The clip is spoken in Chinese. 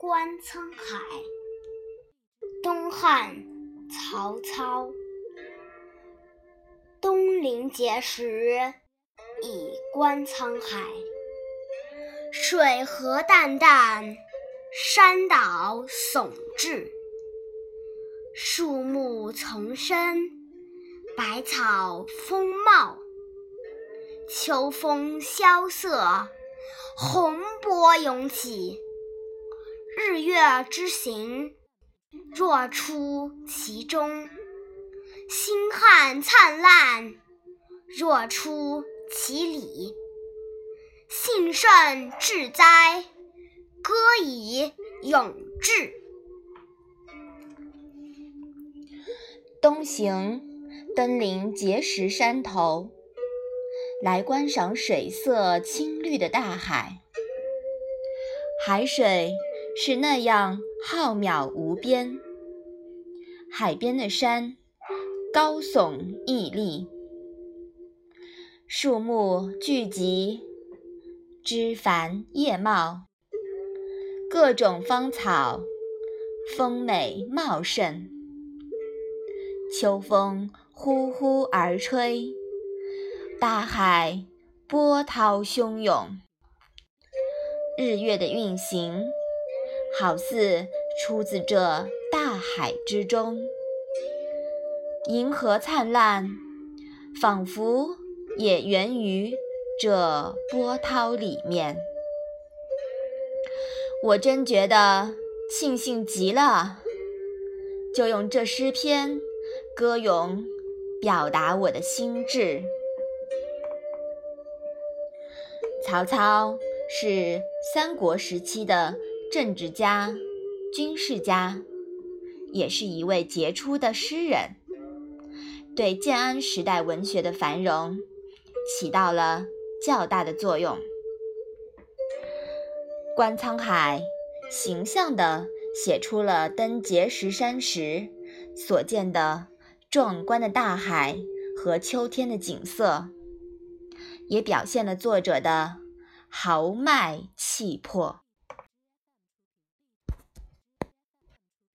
观沧海。东汉曹操。东临碣石，以观沧海。水何澹澹，山岛竦峙。树木丛生，百草丰茂。秋风萧瑟，洪波涌起。日月之行，若出其中；星汉灿烂，若出其里。幸甚至哉，歌以咏志。东行，登临碣石山头，来观赏水色青绿的大海。海水是那样浩渺无边，海边的山高耸屹立，树木聚集。枝繁叶茂，各种芳草丰美茂盛。秋风呼呼而吹，大海波涛汹涌。日月的运行，好似出自这大海之中。银河灿烂，仿佛也源于。这波涛里面，我真觉得庆幸极了，就用这诗篇歌咏，表达我的心志。曹操是三国时期的政治家、军事家，也是一位杰出的诗人，对建安时代文学的繁荣起到了。较大的作用。观沧海，形象地写出了登碣石山时所见的壮观的大海和秋天的景色，也表现了作者的豪迈气魄。